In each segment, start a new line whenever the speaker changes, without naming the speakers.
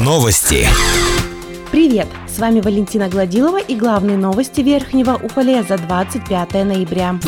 Новости.
Привет! С вами Валентина Гладилова и главные новости Верхнего Уфалея за 25 ноября.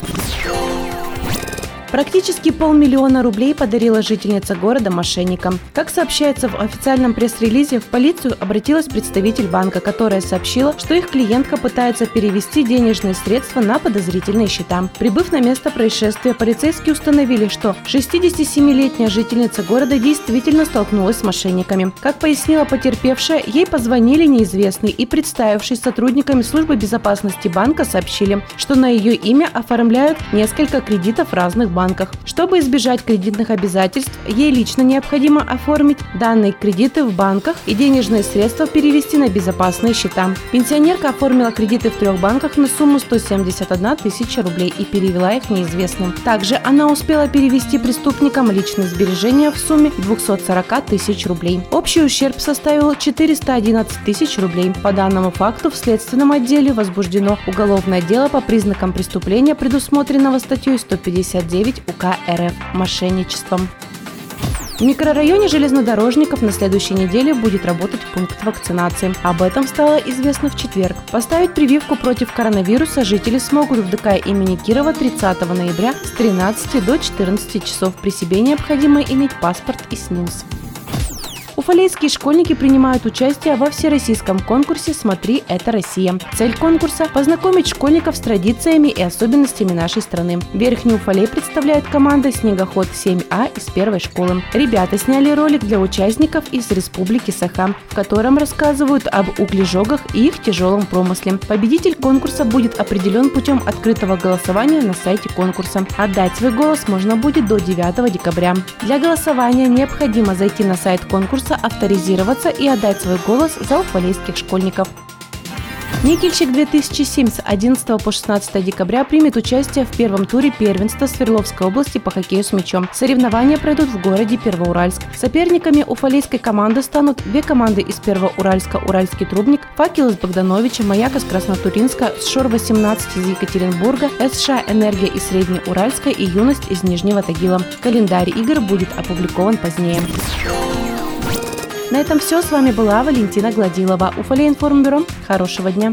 Практически полмиллиона рублей подарила жительница города мошенникам. Как сообщается в официальном пресс-релизе, в полицию обратилась представитель банка, которая сообщила, что их клиентка пытается перевести денежные средства на подозрительные счета. Прибыв на место происшествия, полицейские установили, что 67-летняя жительница города действительно столкнулась с мошенниками. Как пояснила потерпевшая, ей позвонили неизвестные и, представившись сотрудниками службы безопасности банка, сообщили, что на ее имя оформляют несколько кредитов разных банков банках. Чтобы избежать кредитных обязательств, ей лично необходимо оформить данные кредиты в банках и денежные средства перевести на безопасные счета. Пенсионерка оформила кредиты в трех банках на сумму 171 тысяча рублей и перевела их неизвестным. Также она успела перевести преступникам личные сбережения в сумме 240 тысяч рублей. Общий ущерб составил 411 тысяч рублей. По данному факту в следственном отделе возбуждено уголовное дело по признакам преступления, предусмотренного статьей 159 9 УК РФ мошенничеством. В микрорайоне железнодорожников на следующей неделе будет работать пункт вакцинации. Об этом стало известно в четверг. Поставить прививку против коронавируса жители смогут в ДК имени Кирова 30 ноября с 13 до 14 часов. При себе необходимо иметь паспорт и СНИЛС. Уфалейские школьники принимают участие во всероссийском конкурсе «Смотри, это Россия». Цель конкурса – познакомить школьников с традициями и особенностями нашей страны. Верхний Уфалей представляет команда «Снегоход 7А» из первой школы. Ребята сняли ролик для участников из Республики Саха, в котором рассказывают об углежогах и их тяжелом промысле. Победитель конкурса будет определен путем открытого голосования на сайте конкурса. Отдать свой голос можно будет до 9 декабря. Для голосования необходимо зайти на сайт конкурса конкурса авторизироваться и отдать свой голос за уфалейских школьников. Никельщик 2007 с 11 по 16 декабря примет участие в первом туре первенства Свердловской области по хоккею с мячом. Соревнования пройдут в городе Первоуральск. Соперниками уфалейской команды станут две команды из Первоуральска «Уральский трубник», «Факел» из Богдановича, «Маяк» из Краснотуринска, «Шор-18» из Екатеринбурга, «СШ Энергия» из Среднеуральска и «Юность» из Нижнего Тагила. Календарь игр будет опубликован позднее. На этом все. С вами была Валентина Гладилова. Уфалей информбюро. Хорошего дня.